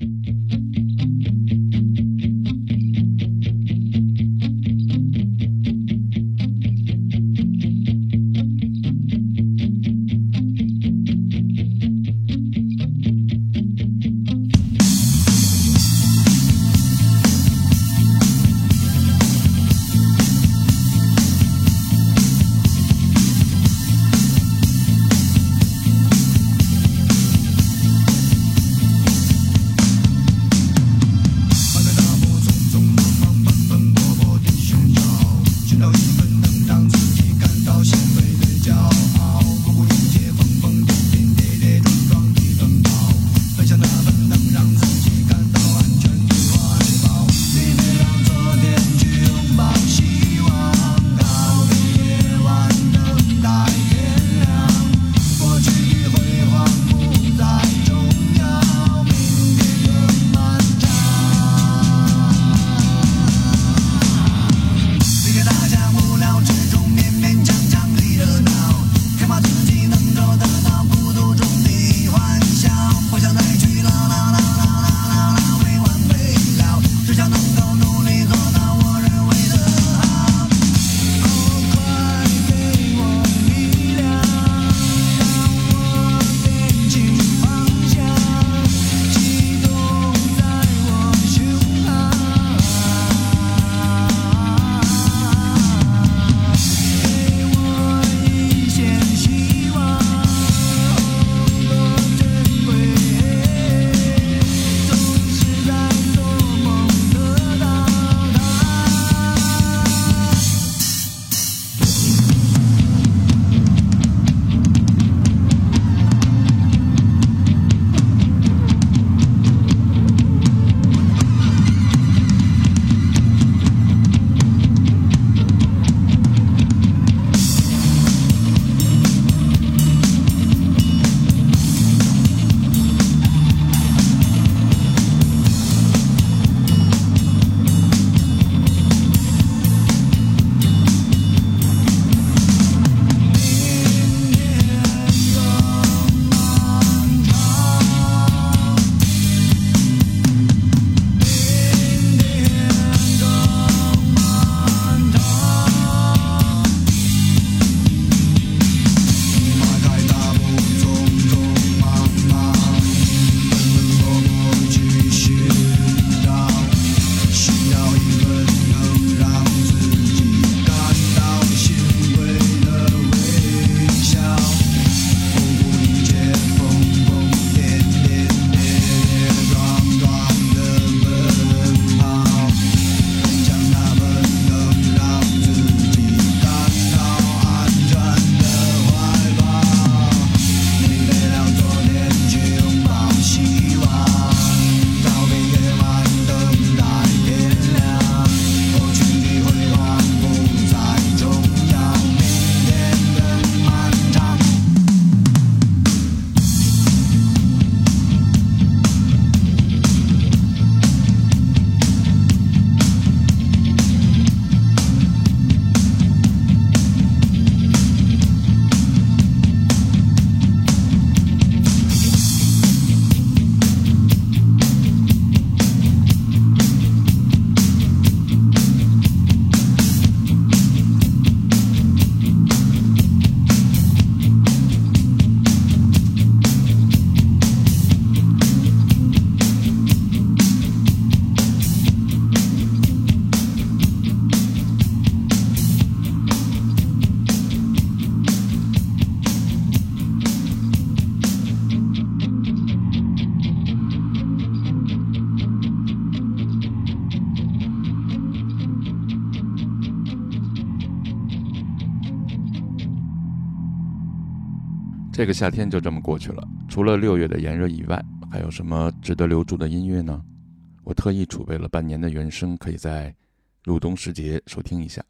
Mm-hmm. 这个夏天就这么过去了，除了六月的炎热以外，还有什么值得留住的音乐呢？我特意储备了半年的原声，可以在入冬时节收听一下，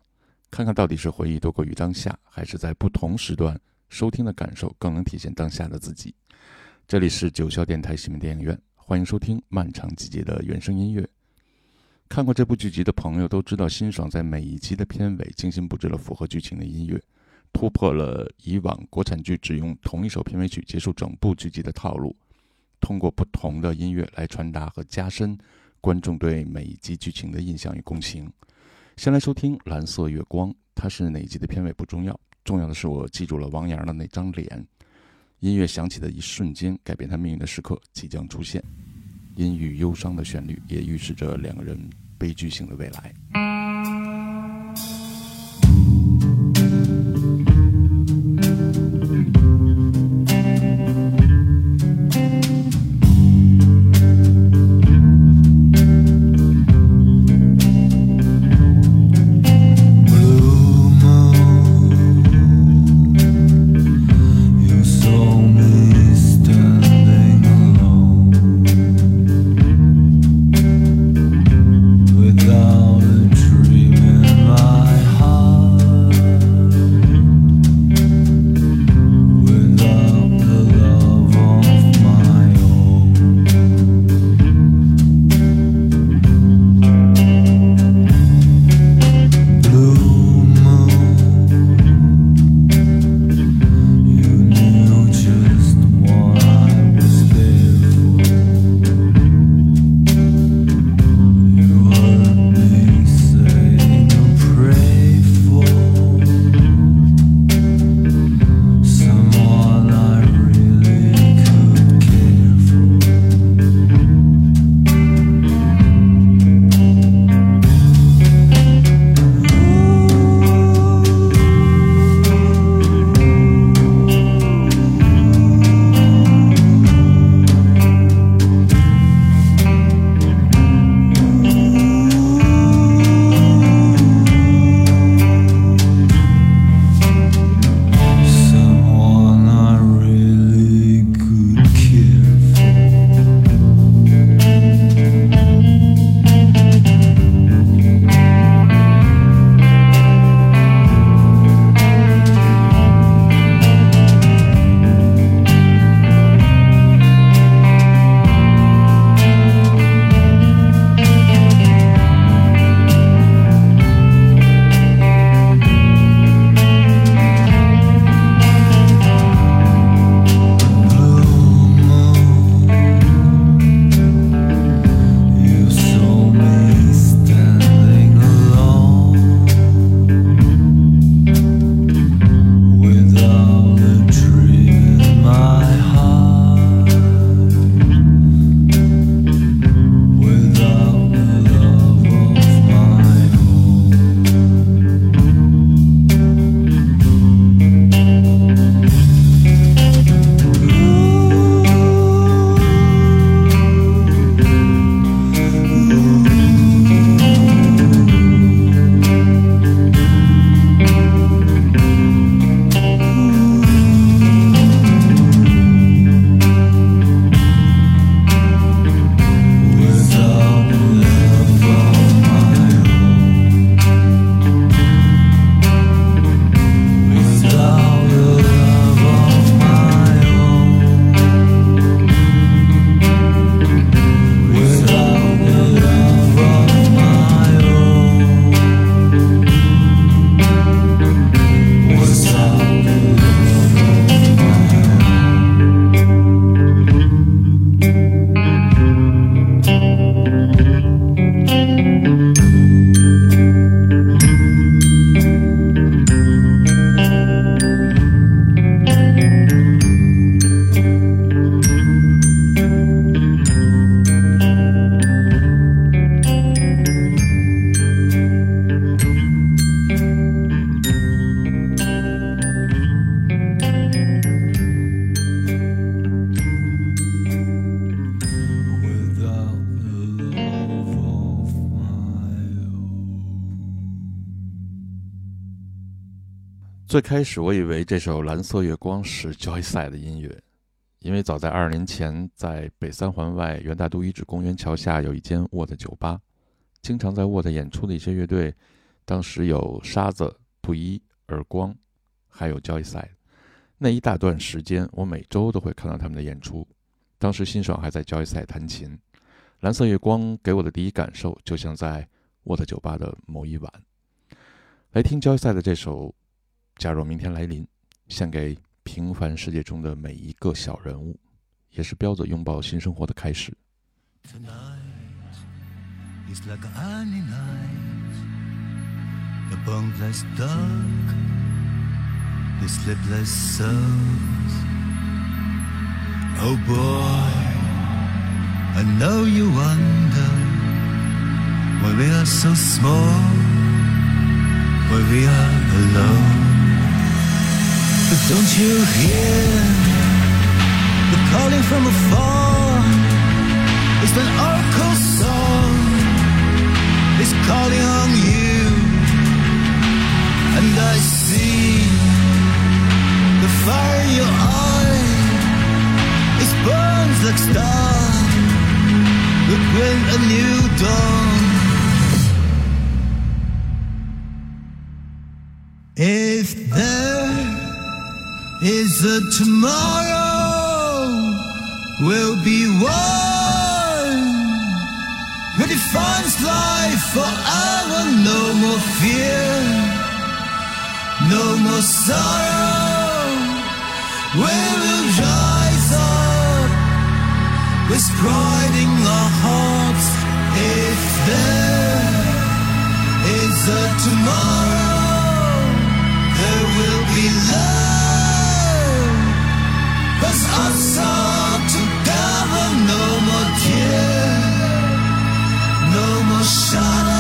看看到底是回忆多过于当下，还是在不同时段收听的感受更能体现当下的自己。这里是九霄电台西门电影院，欢迎收听漫长季节的原声音乐。看过这部剧集的朋友都知道，辛爽在每一集的片尾精心布置了符合剧情的音乐。突破了以往国产剧只用同一首片尾曲结束整部剧集的套路，通过不同的音乐来传达和加深观众对每一集剧情的印象与共情。先来收听《蓝色月光》，它是哪一集的片尾不重要，重要的是我记住了王阳的那张脸。音乐响起的一瞬间，改变他命运的时刻即将出现。阴郁忧伤的旋律，也预示着两个人悲剧性的未来。最开始我以为这首《蓝色月光》是 Joyside 的音乐，因为早在二十年前，在北三环外元大都遗址公园桥下有一间 What 酒吧，经常在 What 演出的一些乐队，当时有沙子、布衣、耳光，还有 Joyside。那一大段时间，我每周都会看到他们的演出。当时辛爽还在 Joyside 弹琴，《蓝色月光》给我的第一感受就像在 What 酒吧的某一晚。来听 Joyside 的这首。假若明天来临，献给平凡世界中的每一个小人物，也是彪子拥抱新生活的开始。I know you wonder why we are so small, why we are alone. But don't you hear the calling from afar? It's that oracle song. It's calling on you, and I see the fire in your eye. It burns like stars Look when a new dawn. If there is a tomorrow, we'll be one who defines life forever. No more fear, no more sorrow. We will rise up with pride in our hearts. If there is a tomorrow, there will be love no more tears, no more shadows.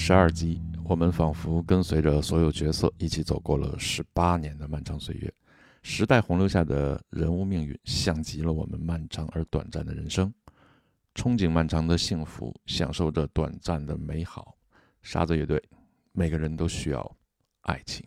十二集，我们仿佛跟随着所有角色一起走过了十八年的漫长岁月。时代洪流下的人物命运，像极了我们漫长而短暂的人生。憧憬漫长的幸福，享受着短暂的美好。沙子乐队，每个人都需要爱情。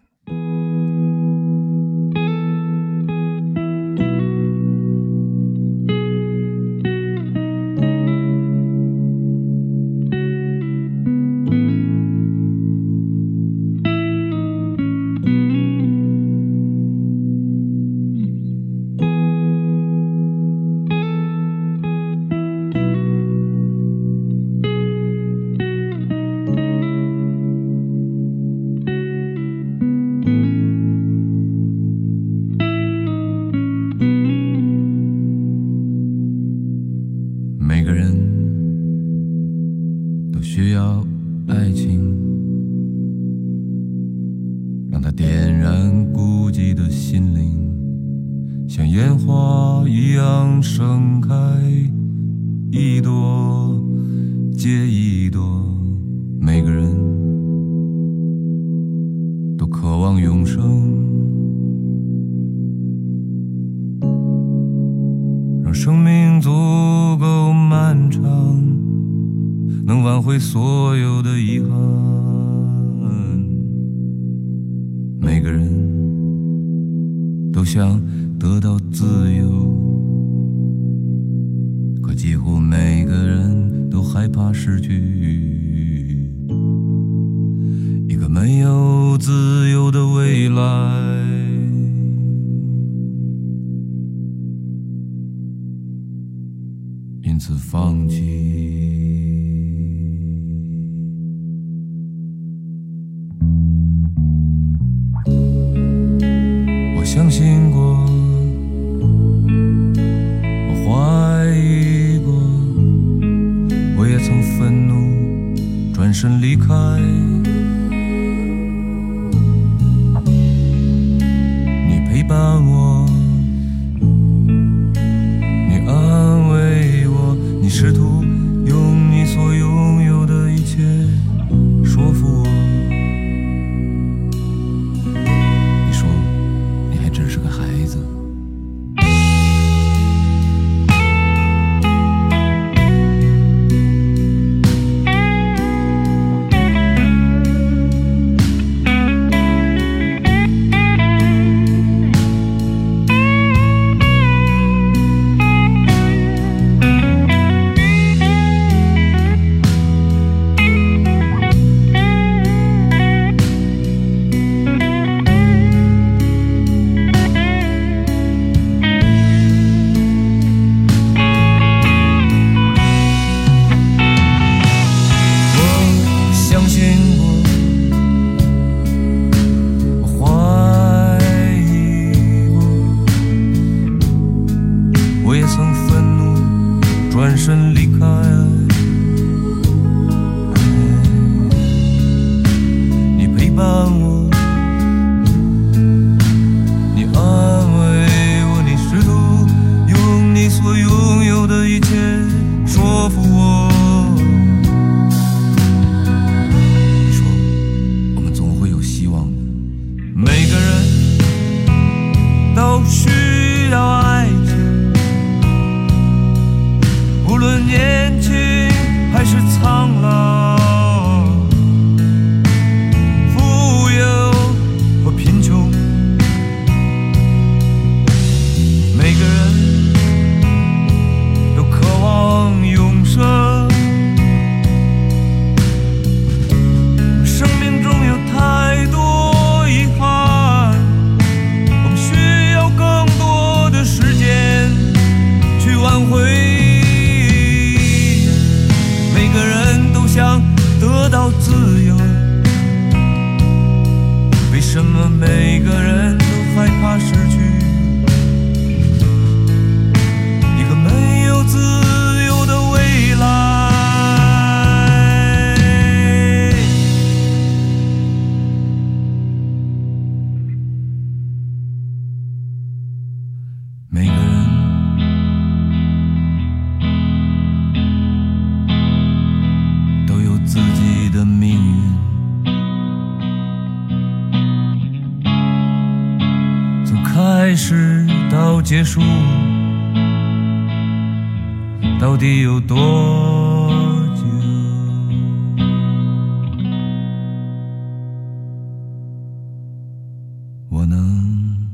我能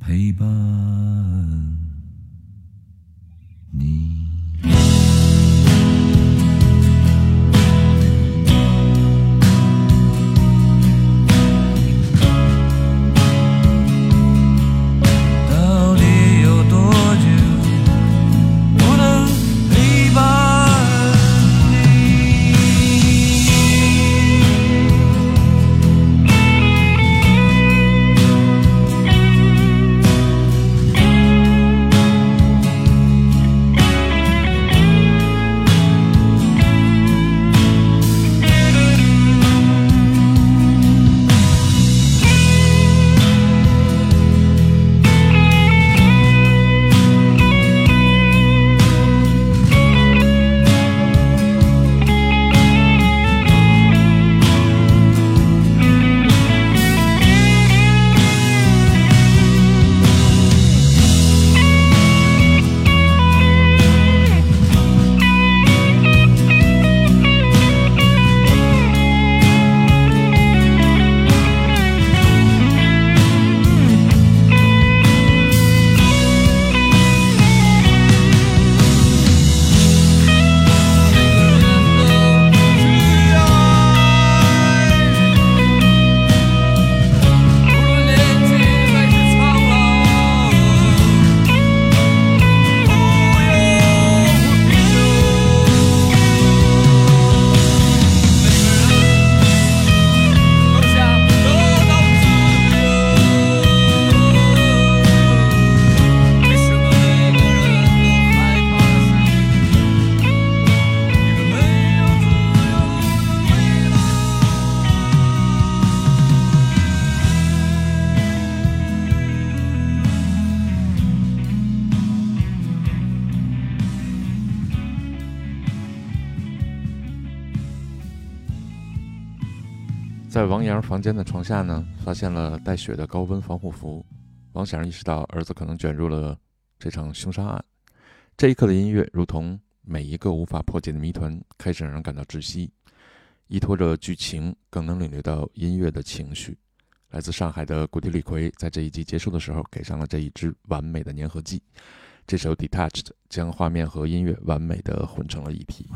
陪伴。房间的床下呢，发现了带血的高温防护服。王先生意识到儿子可能卷入了这场凶杀案。这一刻的音乐，如同每一个无法破解的谜团，开始让人感到窒息。依托着剧情，更能领略到音乐的情绪。来自上海的古迪李逵在这一集结束的时候，给上了这一支完美的粘合剂。这首《Detached》将画面和音乐完美的混成了一体。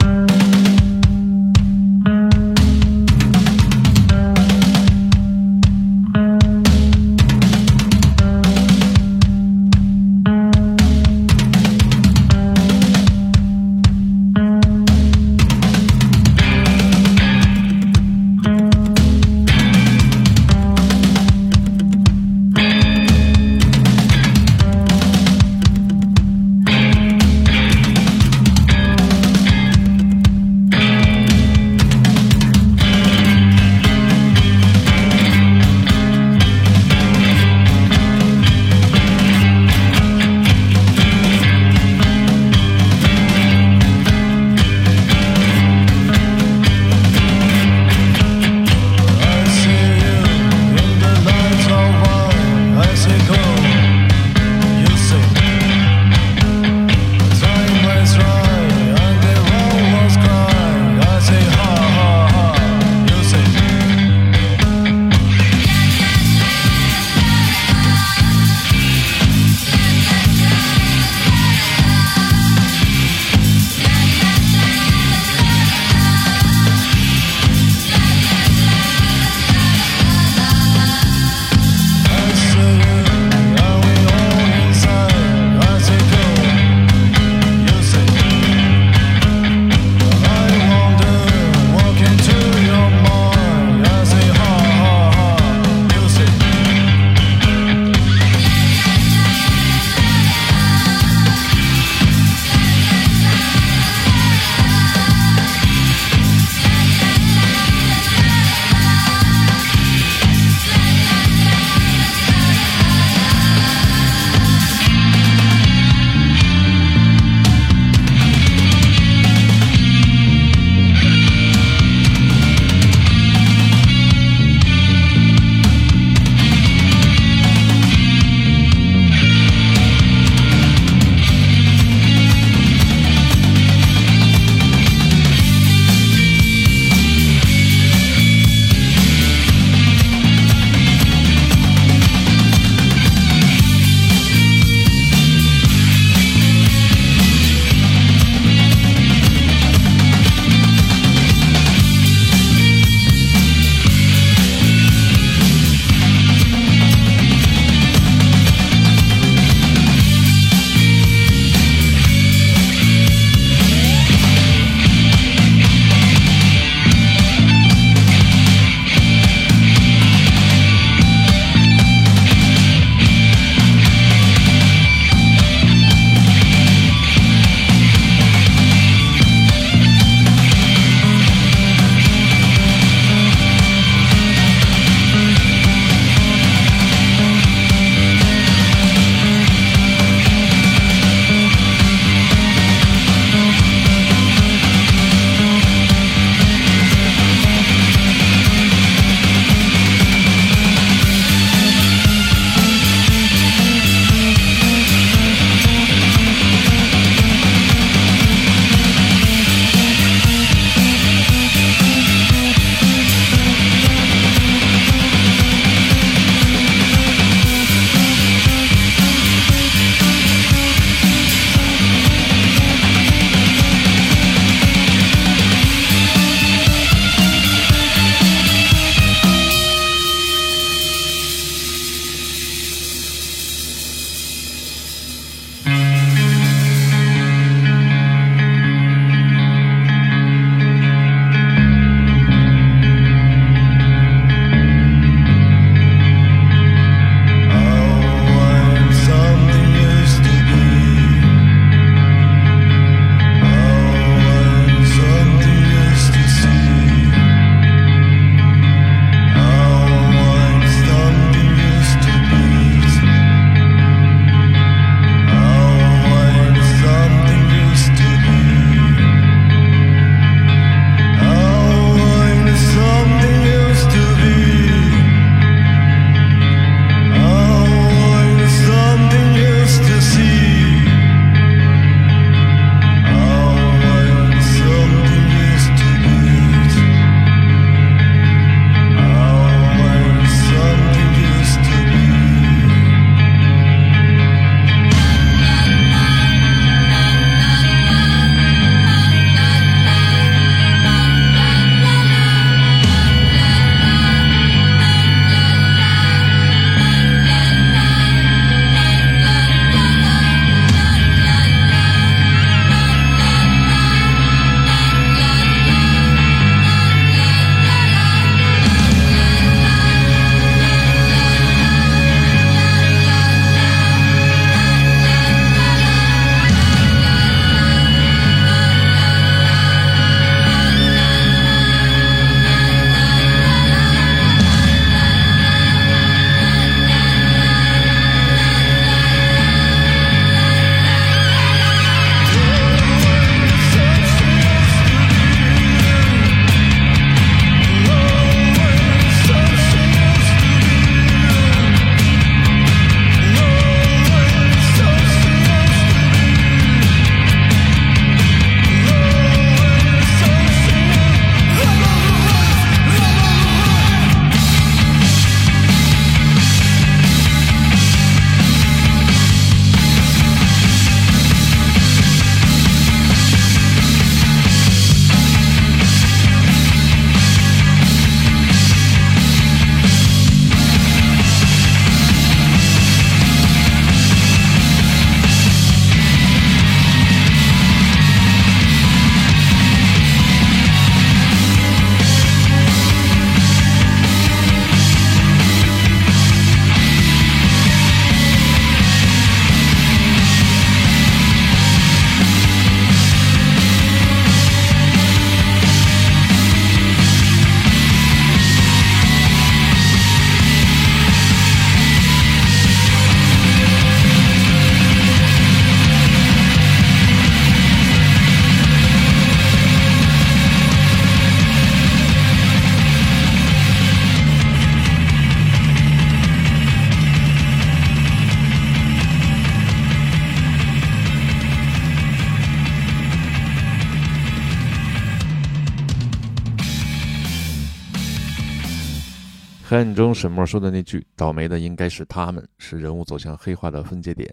黑暗中，沈默说的那句“倒霉的应该是他们”，是人物走向黑化的分界点。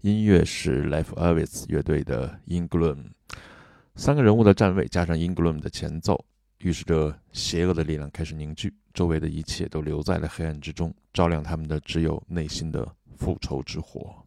音乐是 Life Avis 乐队的《In Gloom》，三个人物的站位加上《In Gloom》的前奏，预示着邪恶的力量开始凝聚，周围的一切都留在了黑暗之中，照亮他们的只有内心的复仇之火。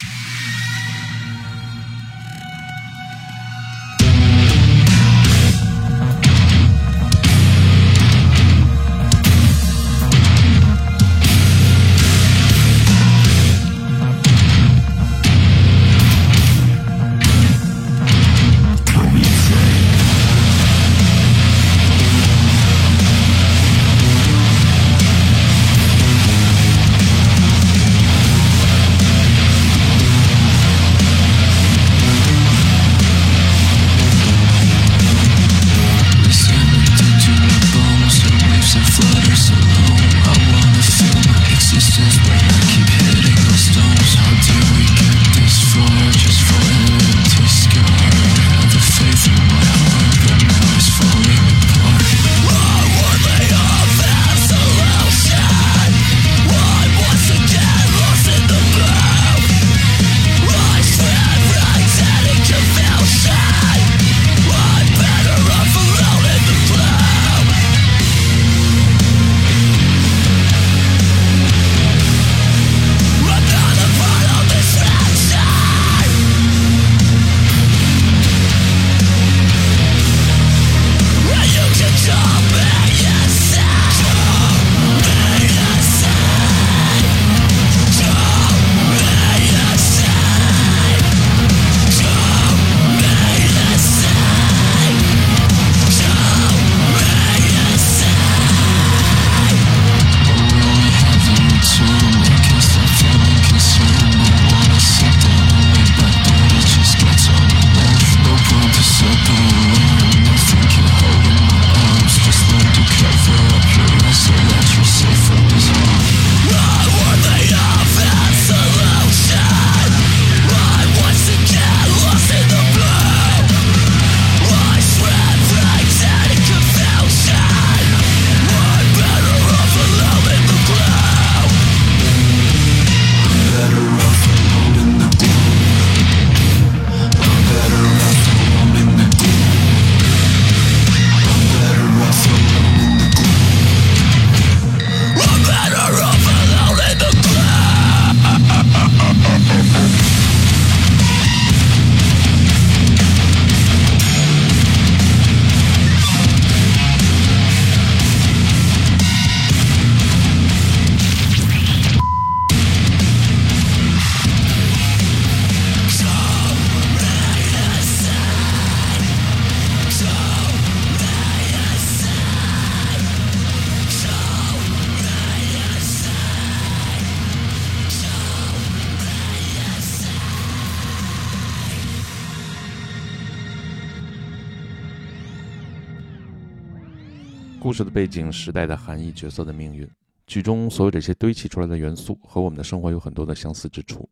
故事的背景、时代的含义、角色的命运，剧中所有这些堆砌出来的元素和我们的生活有很多的相似之处，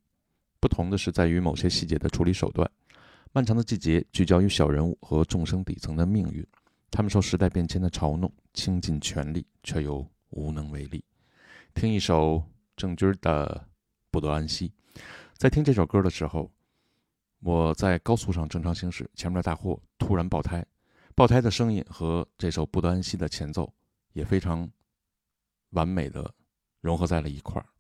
不同的是在于某些细节的处理手段。漫长的季节聚焦于小人物和众生底层的命运，他们受时代变迁的嘲弄，倾尽全力却又无能为力。听一首郑钧的《不得安息》。在听这首歌的时候，我在高速上正常行驶，前面的大货突然爆胎。爆胎的声音和这首《不得安息》的前奏也非常完美的融合在了一块儿。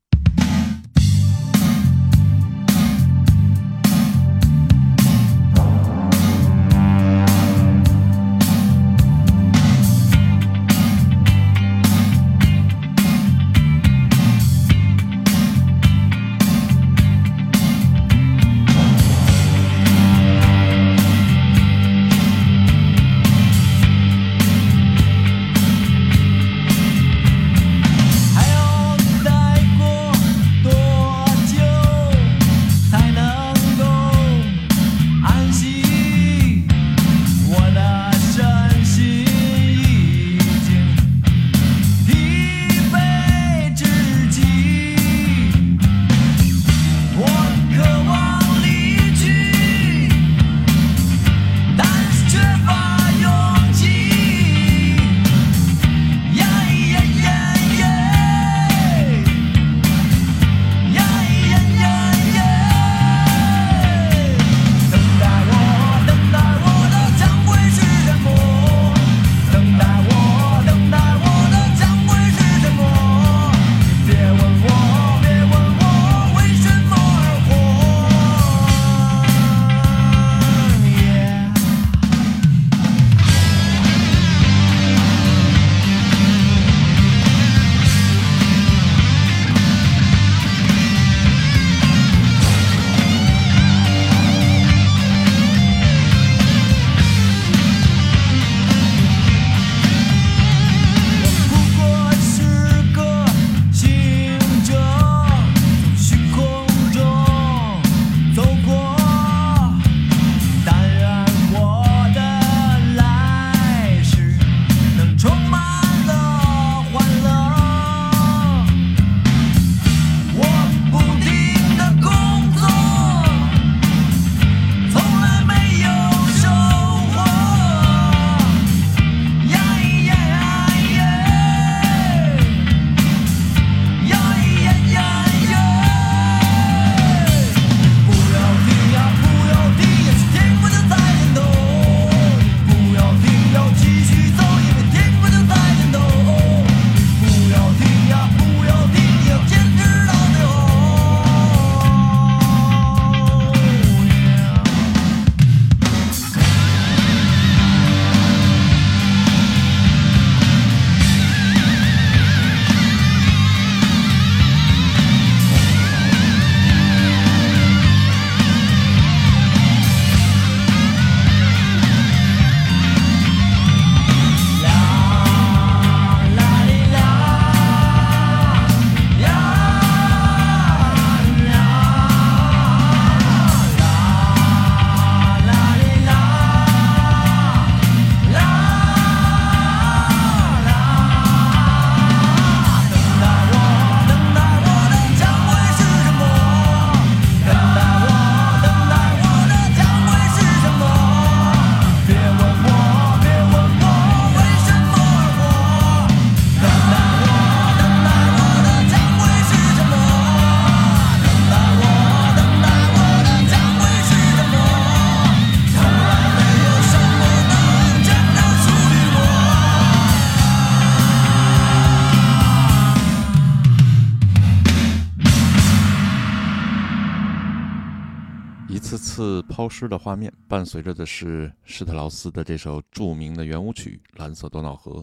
次抛尸的画面，伴随着的是施特劳斯的这首著名的圆舞曲《蓝色多瑙河》。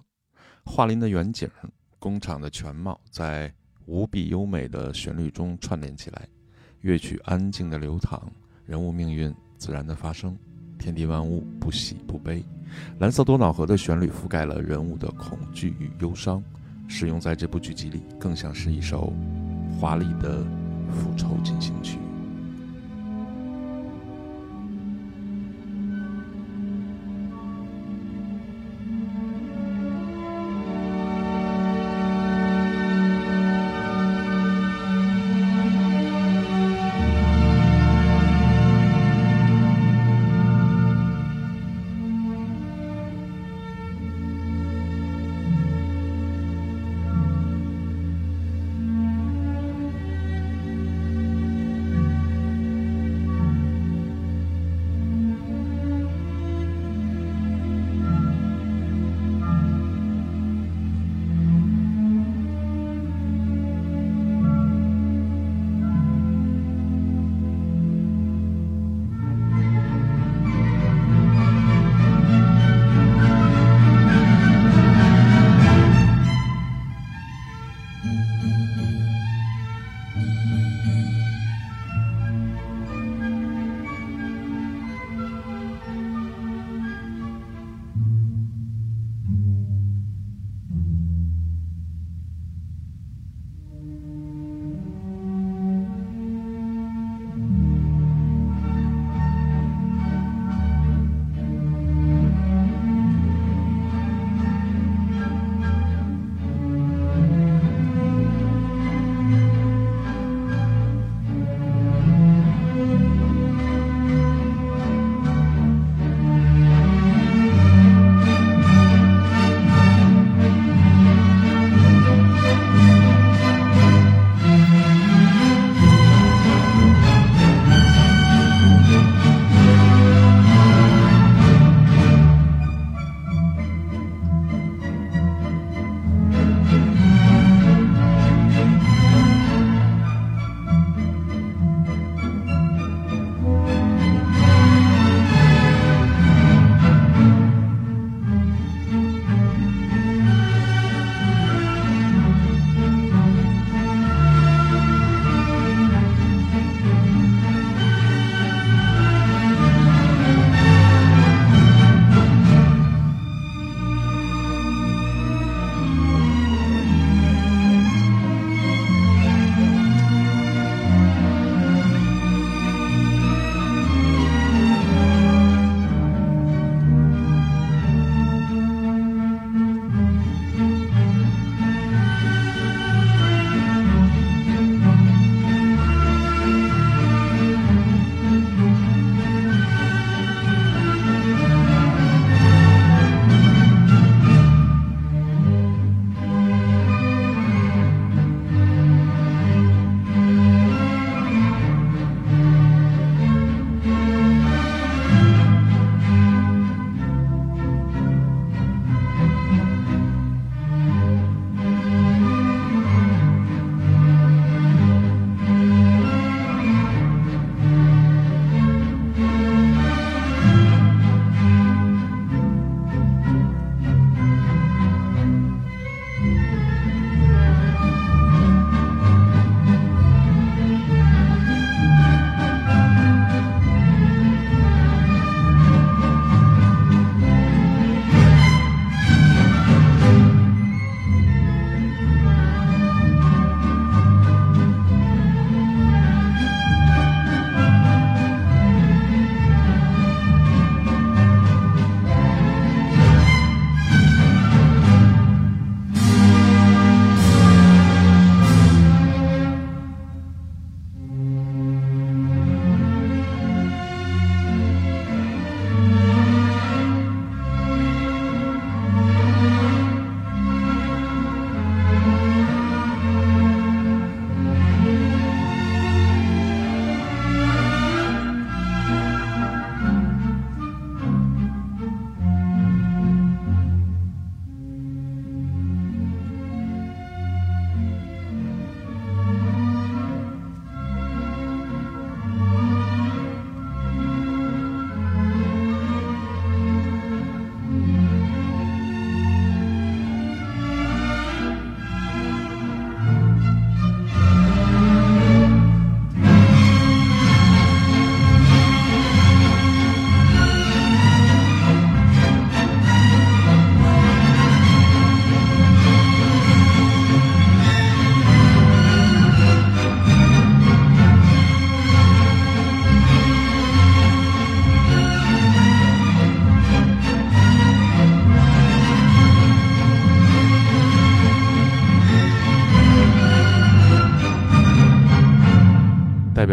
画林的远景，工厂的全貌，在无比优美的旋律中串联起来，乐曲安静的流淌，人物命运自然的发生，天地万物不喜不悲。蓝色多瑙河的旋律覆盖了人物的恐惧与忧伤，使用在这部剧集里，更像是一首华丽的复仇进行曲。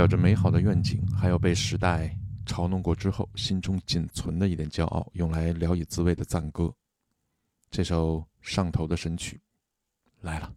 这美好的愿景，还有被时代嘲弄过之后心中仅存的一点骄傲，用来聊以自慰的赞歌。这首上头的神曲来了。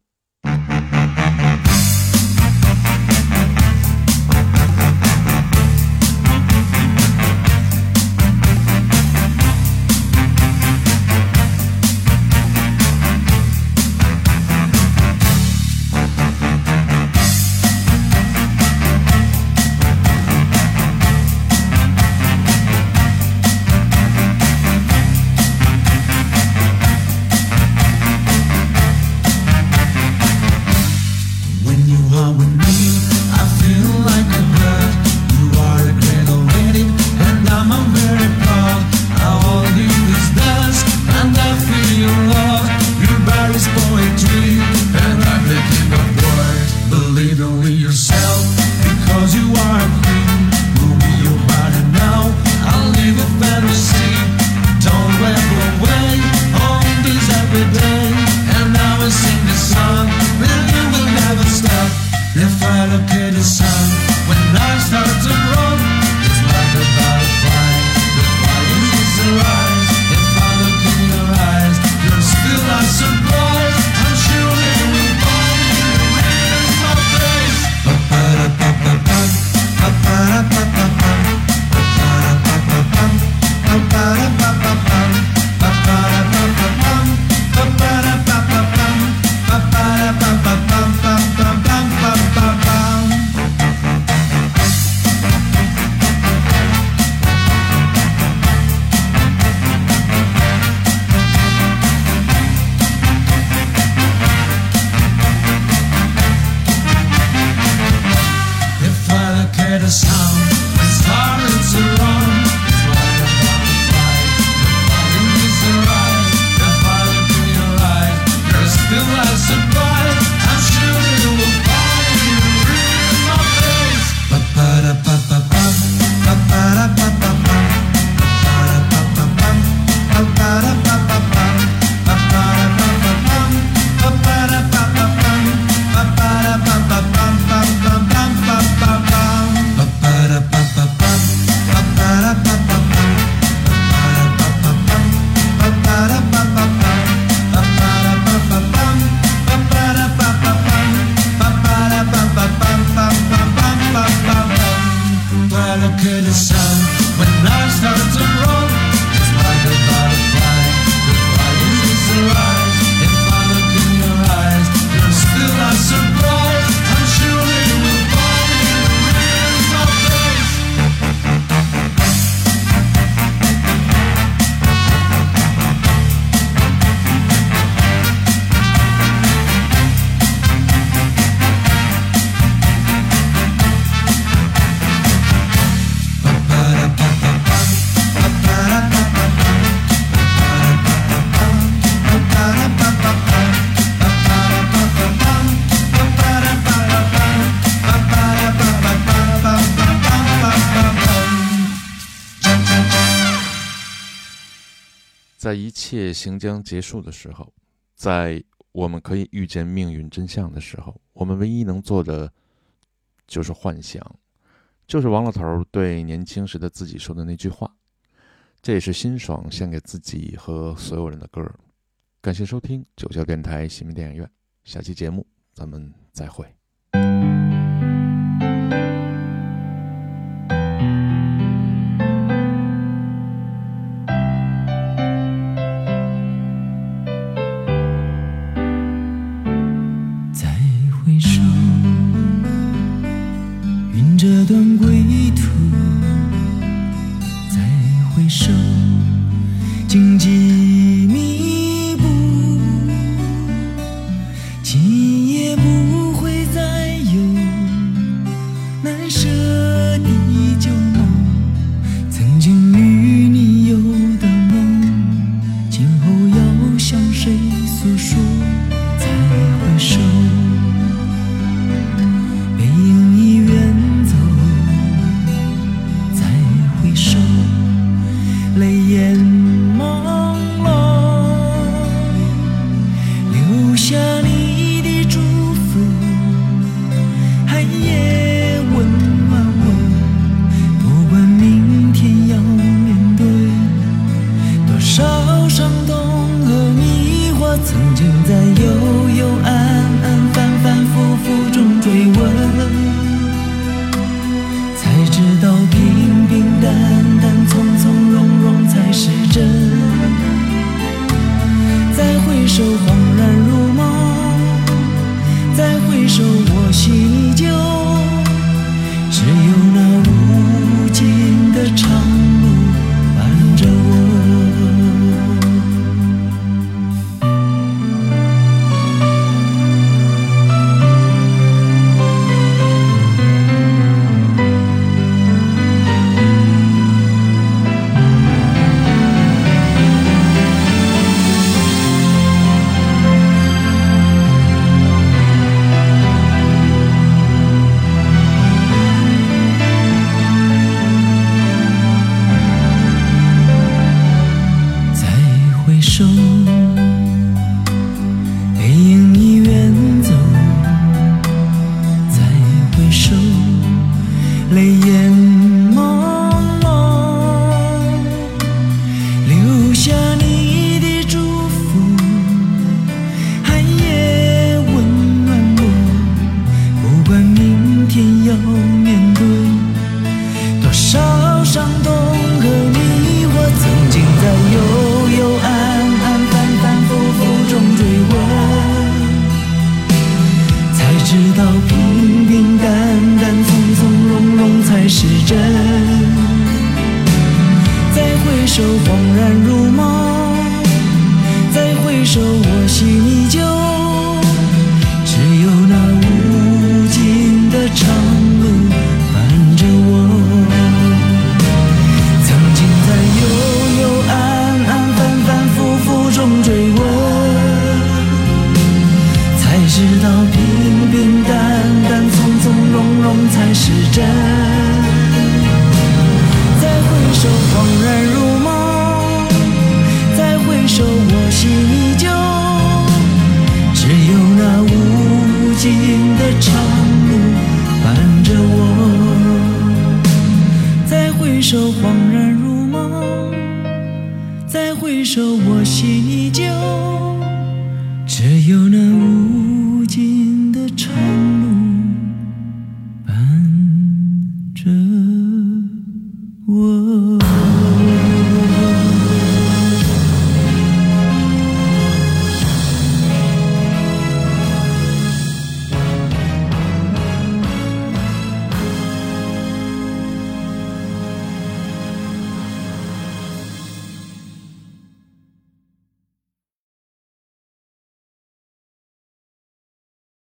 在一切行将结束的时候，在我们可以预见命运真相的时候，我们唯一能做的就是幻想，就是王老头对年轻时的自己说的那句话。这也是辛爽献给自己和所有人的歌。感谢收听九霄电台新民电影院，下期节目咱们再会。